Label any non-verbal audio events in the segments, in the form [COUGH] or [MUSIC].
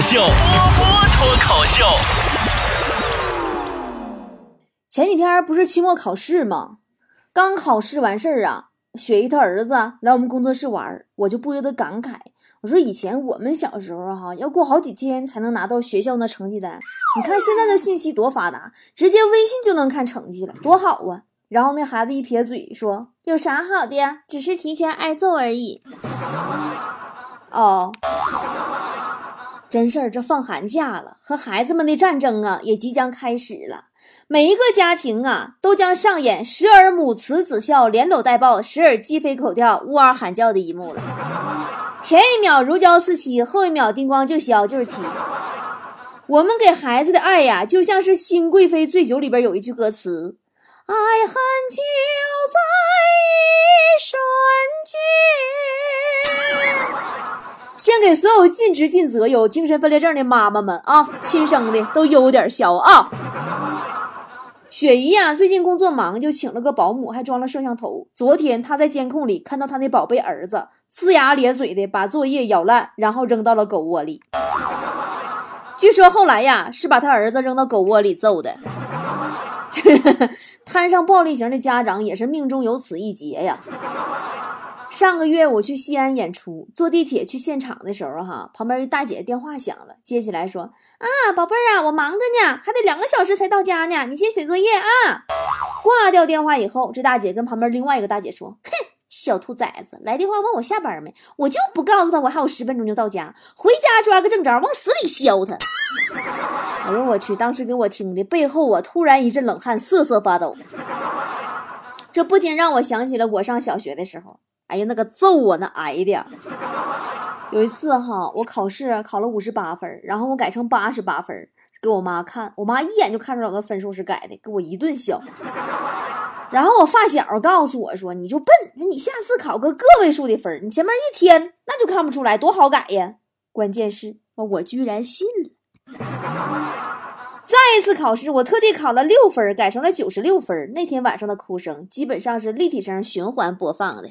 秀，波波脱口秀。前几天不是期末考试吗？刚考试完事儿啊，雪姨她儿子来我们工作室玩，我就不由得感慨，我说以前我们小时候哈，要过好几天才能拿到学校那成绩单，你看现在的信息多发达，直接微信就能看成绩了，多好啊！然后那孩子一撇嘴说：“有啥好的呀？只是提前挨揍而已。”哦，真事儿，这放寒假了，和孩子们的战争啊，也即将开始了。每一个家庭啊，都将上演时而母慈子孝、连搂带抱，时而鸡飞狗跳、呜嗷喊叫的一幕了。前一秒如胶似漆，后一秒叮咣就消，就是踢。我们给孩子的爱呀，就像是《新贵妃醉酒》里边有一句歌词：“爱恨就在一瞬间。”先给所有尽职尽责、有精神分裂症的妈妈们啊，亲生的都悠点消啊。雪姨呀，最近工作忙，就请了个保姆，还装了摄像头。昨天她在监控里看到她那宝贝儿子龇牙咧嘴的把作业咬烂，然后扔到了狗窝里。据说后来呀，是把他儿子扔到狗窝里揍的。[LAUGHS] 摊上暴力型的家长也是命中有此一劫呀。上个月我去西安演出，坐地铁去现场的时候，哈，旁边一大姐电话响了，接起来说：“啊，宝贝儿啊，我忙着呢，还得两个小时才到家呢，你先写作业啊。”挂掉电话以后，这大姐跟旁边另外一个大姐说：“哼，小兔崽子，来电话问我下班没？我就不告诉他我还有十分钟就到家，回家抓个正着，往死里削他。[LAUGHS] ”哎呦我去！当时给我听的背后啊，突然一阵冷汗，瑟瑟发抖。这不禁让我想起了我上小学的时候。哎呀，那个揍我那挨的！有一次哈，我考试考了五十八分，然后我改成八十八分给我妈看，我妈一眼就看出来我的分数是改的，给我一顿削。然后我发小告诉我说：“你就笨，你下次考个个位数的分，你前面一天那就看不出来，多好改呀。”关键是，我居然信了。再一次考试，我特地考了六分，改成了九十六分。那天晚上的哭声基本上是立体声循环播放的。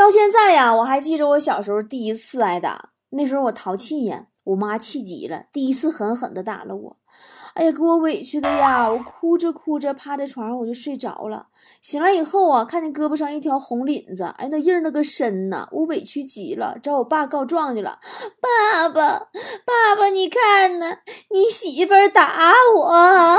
到现在呀，我还记着我小时候第一次挨打，那时候我淘气呀，我妈气急了，第一次狠狠的打了我。哎呀，给我委屈的呀！我哭着哭着趴在床上，我就睡着了。醒来以后啊，看见胳膊上一条红领子，哎，那印儿那个深呐，我委屈极了，找我爸告状去了。爸爸，爸爸，你看呢？你媳妇儿打我，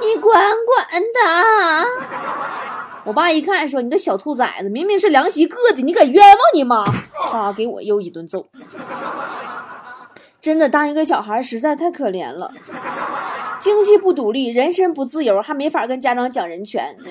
你管管她。我爸一看说：“你个小兔崽子，明明是凉席硌的，你敢冤枉你妈？”他给我又一顿揍。真的当一个小孩实在太可怜了，经济不独立，人身不自由，还没法跟家长讲人权呢。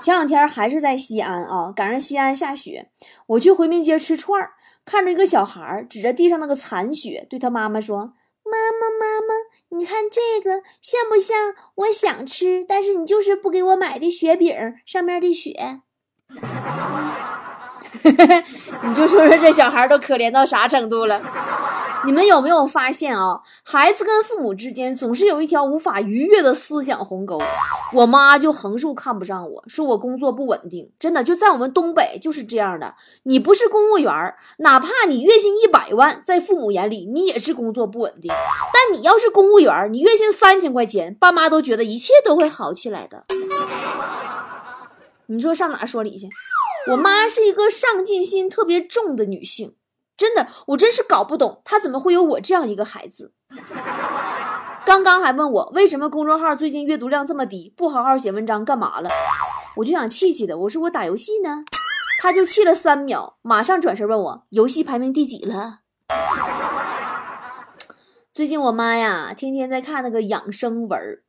前两天还是在西安啊，赶上西安下雪，我去回民街吃串儿，看着一个小孩指着地上那个残雪，对他妈妈说：“妈妈，妈妈，你看这个像不像我想吃，但是你就是不给我买的雪饼上面的雪？” [LAUGHS] [LAUGHS] 你就说说这小孩都可怜到啥程度了。你们有没有发现啊？孩子跟父母之间总是有一条无法逾越的思想鸿沟。我妈就横竖看不上我，说我工作不稳定。真的，就在我们东北就是这样的。你不是公务员，哪怕你月薪一百万，在父母眼里你也是工作不稳定。但你要是公务员，你月薪三千块钱，爸妈都觉得一切都会好起来的。你说上哪说理去？我妈是一个上进心特别重的女性。真的，我真是搞不懂他怎么会有我这样一个孩子。[LAUGHS] 刚刚还问我为什么公众号最近阅读量这么低，不好好写文章干嘛了？我就想气气的，我说我打游戏呢，他就气了三秒，马上转身问我游戏排名第几了。最近我妈呀，天天在看那个养生文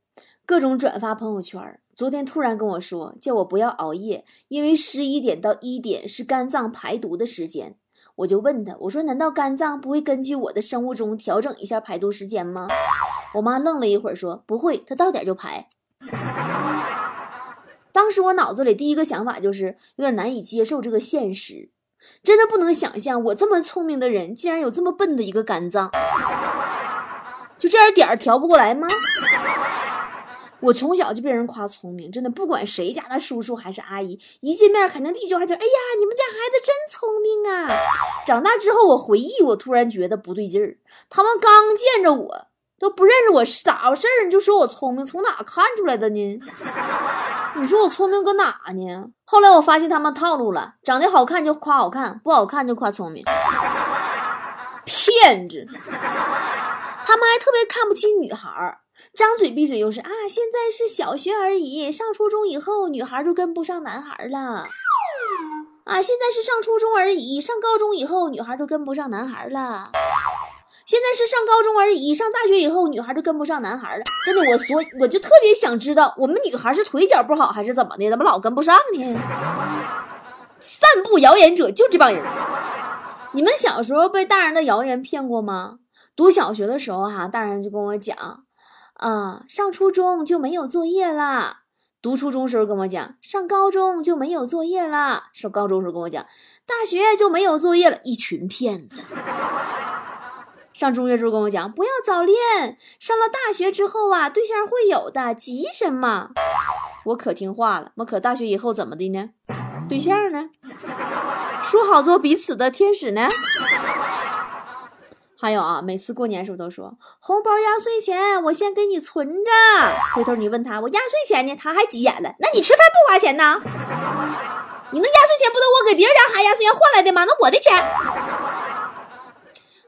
各种转发朋友圈。昨天突然跟我说，叫我不要熬夜，因为十一点到一点是肝脏排毒的时间。我就问他，我说难道肝脏不会根据我的生物钟调整一下排毒时间吗？我妈愣了一会儿说不会，它到点就排。当时我脑子里第一个想法就是有点难以接受这个现实，真的不能想象我这么聪明的人竟然有这么笨的一个肝脏，就这样点儿调不过来吗？我从小就被人夸聪明，真的，不管谁家的叔叔还是阿姨，一见面肯定第一句话就：“哎呀，你们家孩子真聪明啊！”长大之后，我回忆，我突然觉得不对劲儿。他们刚见着我都不认识我，咋回事儿？你就说我聪明，从哪看出来的呢？[LAUGHS] 你说我聪明搁哪呢？后来我发现他们套路了，长得好看就夸好看，不好看就夸聪明，[LAUGHS] 骗子。[LAUGHS] 他们还特别看不起女孩儿，张嘴闭嘴又是啊，现在是小学而已，上初中以后女孩就跟不上男孩了。啊，现在是上初中而已，上高中以后女孩就跟不上男孩了。现在是上高中而已，上大学以后女孩就跟不上男孩了。真的，我所我就特别想知道，我们女孩是腿脚不好还是怎么的，怎么老跟不上呢？散布谣言者就这帮人。你们小时候被大人的谣言骗过吗？读小学的时候哈，大人就跟我讲，啊，上初中就没有作业了。读初中时候跟我讲，上高中就没有作业了；上高中时候跟我讲，大学就没有作业了。一群骗子。[LAUGHS] 上中学时候跟我讲，不要早恋，上了大学之后啊，对象会有的，急什么？我可听话了。我可大学以后怎么的呢？对象呢？说好做彼此的天使呢？还有啊，每次过年时候都说红包压岁钱我先给你存着，回头你问他我压岁钱呢，他还急眼了。那你吃饭不花钱呢？你那压岁钱不都我给别人家孩压岁钱换来的吗？那我的钱。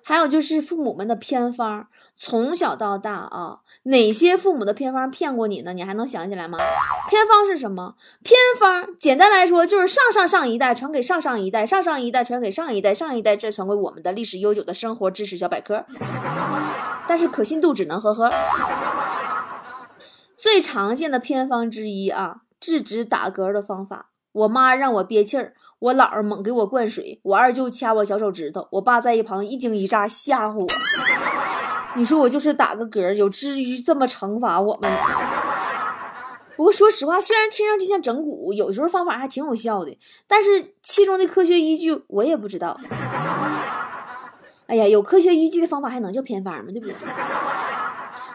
还有就是父母们的偏方。从小到大啊，哪些父母的偏方骗过你呢？你还能想起来吗？偏方是什么？偏方简单来说就是上上上一代传给上上一代，上上一代传给上一代，上一代再传给我们的历史悠久的生活知识小百科。但是可信度只能呵呵。最常见的偏方之一啊，制止打嗝的方法。我妈让我憋气儿，我姥儿猛给我灌水，我二舅掐我小手指头，我爸在一旁一惊一乍吓唬我。你说我就是打个嗝，有至于这么惩罚我们？不过说实话，虽然听上去像整蛊，有时候方法还挺有效的，但是其中的科学依据我也不知道。哎呀，有科学依据的方法还能叫偏方吗？对不对？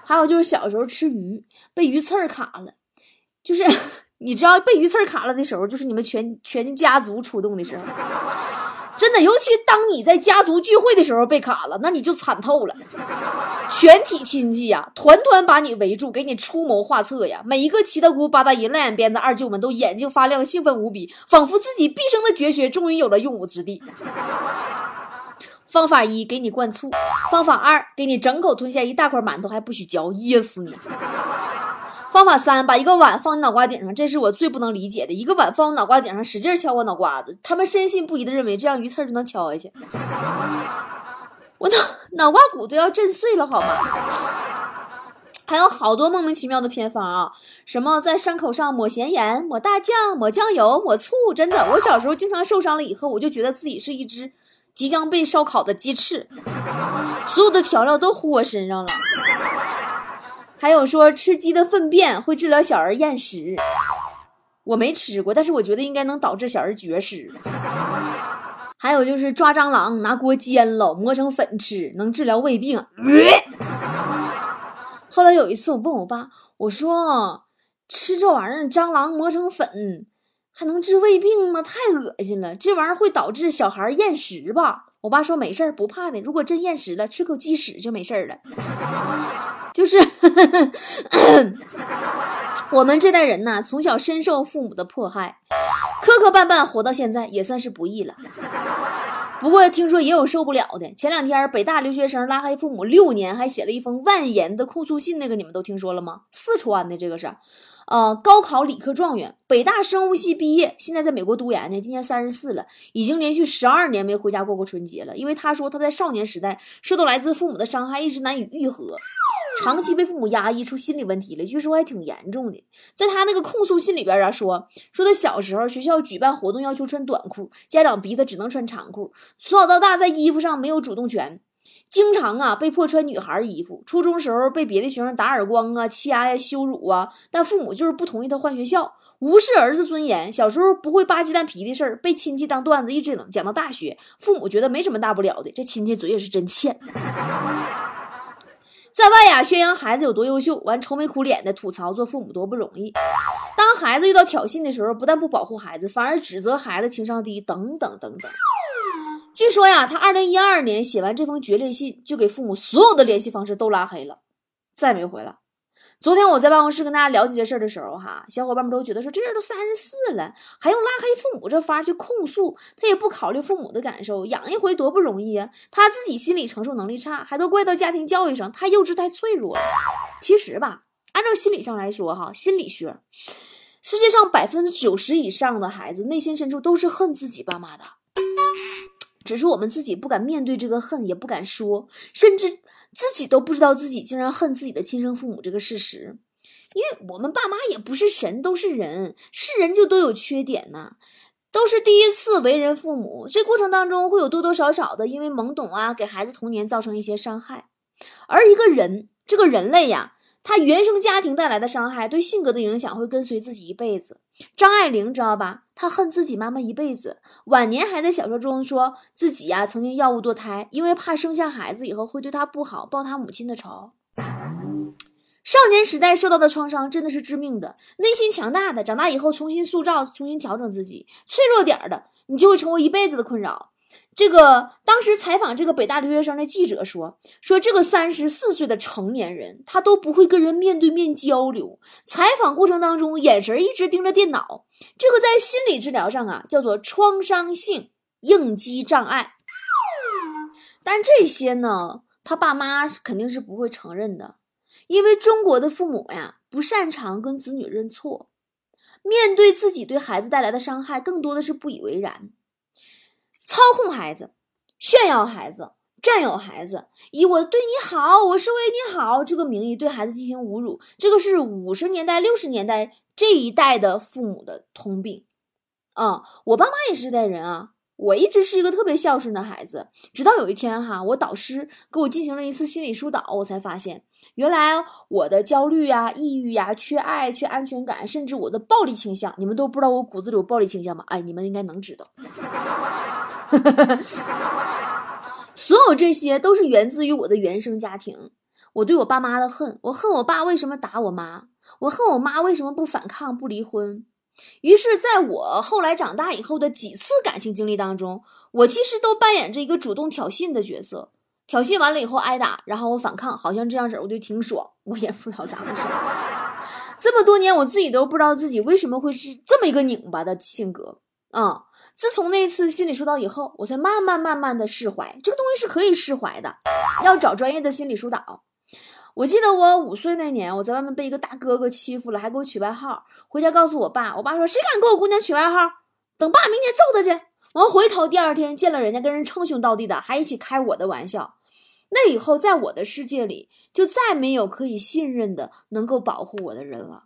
还有就是小时候吃鱼被鱼刺儿卡了，就是 [LAUGHS] 你知道被鱼刺儿卡了的时候，就是你们全全家族出动的时候。真的，尤其当你在家族聚会的时候被卡了，那你就惨透了。全体亲戚呀，团团把你围住，给你出谋划策呀。每一个七大姑八大姨、烂眼边的二舅们都眼睛发亮，兴奋无比，仿佛自己毕生的绝学终于有了用武之地。方法一，给你灌醋；方法二，给你整口吞下一大块馒头，还不许嚼，噎死你。方法三，把一个碗放你脑瓜顶上，这是我最不能理解的。一个碗放我脑瓜顶上，使劲敲我脑瓜子，他们深信不疑的认为这样鱼刺就能敲下去。我脑脑瓜骨都要震碎了，好吗？还有好多莫名其妙的偏方啊，什么在伤口上抹咸盐、抹大酱、抹酱油、抹醋，真的，我小时候经常受伤了以后，我就觉得自己是一只即将被烧烤的鸡翅，所有的调料都糊我身上了。还有说吃鸡的粪便会治疗小儿厌食，我没吃过，但是我觉得应该能导致小儿绝食。还有就是抓蟑螂，拿锅煎了，磨成粉吃，能治疗胃病。[LAUGHS] 后来有一次我问我爸，我说吃这玩意儿，蟑螂磨成粉还能治胃病吗？太恶心了，这玩意儿会导致小孩厌食吧？我爸说没事儿，不怕的。如果真厌食了，吃口鸡屎就没事了。就是 [COUGHS] 我们这代人呢，从小深受父母的迫害，磕磕绊绊活到现在，也算是不易了。不过听说也有受不了的。前两天北大留学生拉黑父母六年，还写了一封万言的控诉信，那个你们都听说了吗？四川的这个是。呃，高考理科状元，北大生物系毕业，现在在美国读研呢。今年三十四了，已经连续十二年没回家过过春节了。因为他说他在少年时代受到来自父母的伤害，一直难以愈合，长期被父母压抑出心理问题了，据说还挺严重的。在他那个控诉信里边啊，说说他小时候学校举办活动要求穿短裤，家长逼他只能穿长裤，从小到大在衣服上没有主动权。经常啊被迫穿女孩衣服，初中时候被别的学生打耳光啊、掐呀、羞辱啊，但父母就是不同意他换学校，无视儿子尊严。小时候不会扒鸡蛋皮的事儿，被亲戚当段子，一直能讲到大学。父母觉得没什么大不了的，这亲戚嘴也是真欠。在外呀宣扬孩子有多优秀，完愁眉苦脸的吐槽做父母多不容易。当孩子遇到挑衅的时候，不但不保护孩子，反而指责孩子情商低，等等等等。据说呀，他二零一二年写完这封决裂信，就给父母所有的联系方式都拉黑了，再没回来。昨天我在办公室跟大家聊起这事儿的时候，哈，小伙伴们都觉得说这人都三十四了，还用拉黑父母这法儿去控诉，他也不考虑父母的感受，养一回多不容易啊！他自己心理承受能力差，还都怪到家庭教育上，太幼稚太脆弱了。其实吧，按照心理上来说，哈，心理学，世界上百分之九十以上的孩子内心深处都是恨自己爸妈的。只是我们自己不敢面对这个恨，也不敢说，甚至自己都不知道自己竟然恨自己的亲生父母这个事实。因为我们爸妈也不是神，都是人，是人就都有缺点呐，都是第一次为人父母，这过程当中会有多多少少的因为懵懂啊，给孩子童年造成一些伤害。而一个人，这个人类呀。他原生家庭带来的伤害，对性格的影响会跟随自己一辈子。张爱玲知道吧？她恨自己妈妈一辈子，晚年还在小说中说自己呀曾经药物堕胎，因为怕生下孩子以后会对她不好，报她母亲的仇。少年时代受到的创伤真的是致命的，内心强大的，长大以后重新塑造、重新调整自己；脆弱点儿的，你就会成为一辈子的困扰。这个当时采访这个北大留学生的记者说：“说这个三十四岁的成年人，他都不会跟人面对面交流。采访过程当中，眼神一直盯着电脑。这个在心理治疗上啊，叫做创伤性应激障碍。但这些呢，他爸妈肯定是不会承认的，因为中国的父母呀，不擅长跟子女认错，面对自己对孩子带来的伤害，更多的是不以为然。”操控孩子，炫耀孩子，占有孩子，以我对你好，我是为你好这个名义对孩子进行侮辱，这个是五十年代、六十年代这一代的父母的通病。啊，我爸妈也是这代人啊，我一直是一个特别孝顺的孩子，直到有一天哈，我导师给我进行了一次心理疏导，我才发现，原来我的焦虑呀、抑郁呀、缺爱、缺安全感，甚至我的暴力倾向，你们都不知道我骨子里有暴力倾向吗？哎，你们应该能知道。[LAUGHS] 所有这些都是源自于我的原生家庭，我对我爸妈的恨，我恨我爸为什么打我妈，我恨我妈为什么不反抗不离婚。于是，在我后来长大以后的几次感情经历当中，我其实都扮演着一个主动挑衅的角色，挑衅完了以后挨打，然后我反抗，好像这样式我就挺爽，我也不知道咋回事。这么多年，我自己都不知道自己为什么会是这么一个拧巴的性格啊。自从那次心理疏导以后，我才慢慢慢慢的释怀。这个东西是可以释怀的，要找专业的心理疏导。我记得我五岁那年，我在外面被一个大哥哥欺负了，还给我取外号。回家告诉我爸，我爸说：“谁敢给我姑娘取外号？等爸明天揍他去。”完回头第二天见了人家，跟人称兄道弟的，还一起开我的玩笑。那以后，在我的世界里，就再没有可以信任的、能够保护我的人了。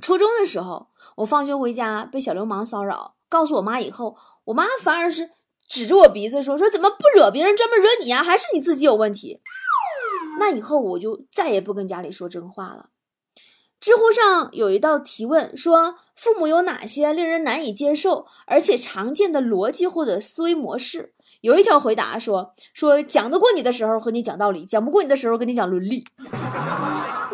初中的时候，我放学回家被小流氓骚扰。告诉我妈以后，我妈反而是指着我鼻子说：“说怎么不惹别人，专门惹你呀？还是你自己有问题？”那以后我就再也不跟家里说真话了。知乎上有一道提问说：“父母有哪些令人难以接受而且常见的逻辑或者思维模式？”有一条回答说：“说讲得过你的时候和你讲道理，讲不过你的时候跟你讲伦理。”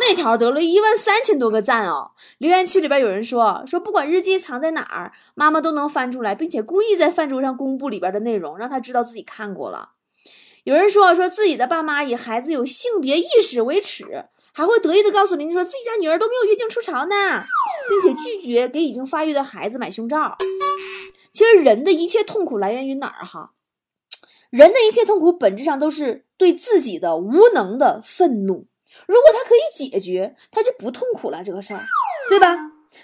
那条得了一万三千多个赞哦！留言区里边有人说说，不管日记藏在哪儿，妈妈都能翻出来，并且故意在饭桌上公布里边的内容，让他知道自己看过了。有人说说自己的爸妈以孩子有性别意识为耻，还会得意的告诉邻居说自己家女儿都没有月经初潮呢，并且拒绝给已经发育的孩子买胸罩。其实人的一切痛苦来源于哪儿哈？人的一切痛苦本质上都是对自己的无能的愤怒。如果他可以解决，他就不痛苦了，这个事儿，对吧？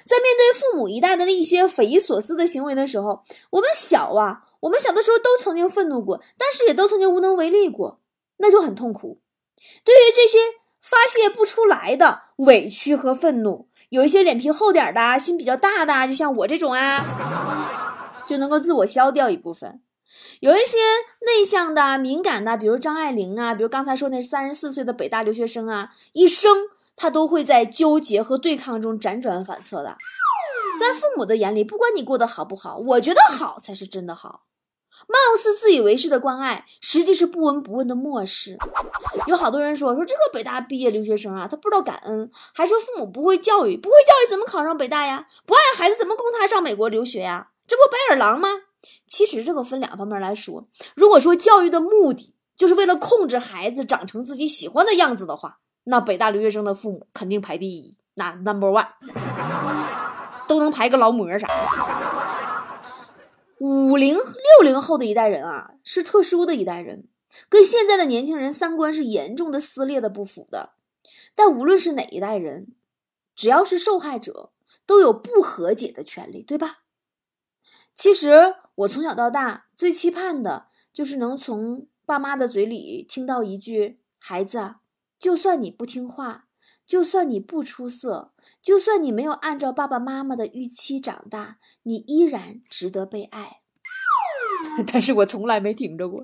在面对父母一代的那些匪夷所思的行为的时候，我们小啊，我们小的时候都曾经愤怒过，但是也都曾经无能为力过，那就很痛苦。对于这些发泄不出来的委屈和愤怒，有一些脸皮厚点的心比较大的，就像我这种啊，就能够自我消掉一部分。有一些内向的、敏感的，比如张爱玲啊，比如刚才说那三十四岁的北大留学生啊，一生他都会在纠结和对抗中辗转反侧的。在父母的眼里，不管你过得好不好，我觉得好才是真的好。貌似自以为是的关爱，实际是不闻不问的漠视。有好多人说说这个北大毕业留学生啊，他不知道感恩，还说父母不会教育，不会教育怎么考上北大呀？不爱孩子怎么供他上美国留学呀？这不白眼狼吗？其实这个分两方面来说，如果说教育的目的就是为了控制孩子长成自己喜欢的样子的话，那北大留学生的父母肯定排第一，那 number one，[LAUGHS] 都能排个劳模啥的。五零六零后的一代人啊，是特殊的一代人，跟现在的年轻人三观是严重的撕裂的不符的。但无论是哪一代人，只要是受害者，都有不和解的权利，对吧？其实我从小到大最期盼的就是能从爸妈的嘴里听到一句：“孩子，就算你不听话，就算你不出色，就算你没有按照爸爸妈妈的预期长大，你依然值得被爱。” [LAUGHS] 但是我从来没听着过。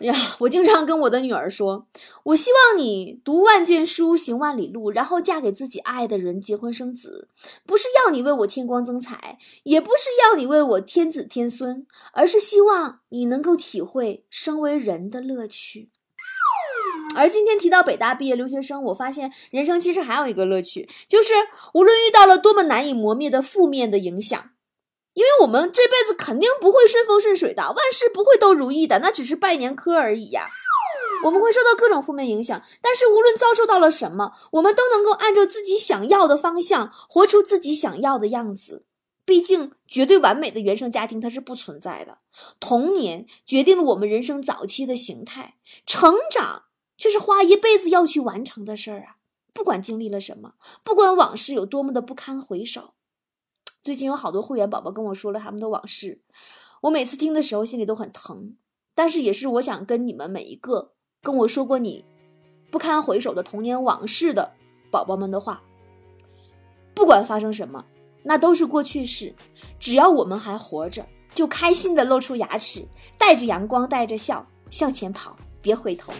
呀，我经常跟我的女儿说，我希望你读万卷书，行万里路，然后嫁给自己爱的人，结婚生子，不是要你为我添光增彩，也不是要你为我添子添孙，而是希望你能够体会身为人的乐趣。而今天提到北大毕业留学生，我发现人生其实还有一个乐趣，就是无论遇到了多么难以磨灭的负面的影响。因为我们这辈子肯定不会顺风顺水的，万事不会都如意的，那只是拜年科而已呀。我们会受到各种负面影响，但是无论遭受到了什么，我们都能够按照自己想要的方向，活出自己想要的样子。毕竟，绝对完美的原生家庭它是不存在的。童年决定了我们人生早期的形态，成长却是花一辈子要去完成的事儿啊。不管经历了什么，不管往事有多么的不堪回首。最近有好多会员宝宝跟我说了他们的往事，我每次听的时候心里都很疼，但是也是我想跟你们每一个跟我说过你不堪回首的童年往事的宝宝们的话。不管发生什么，那都是过去式。只要我们还活着，就开心的露出牙齿，带着阳光，带着笑向前跑，别回头。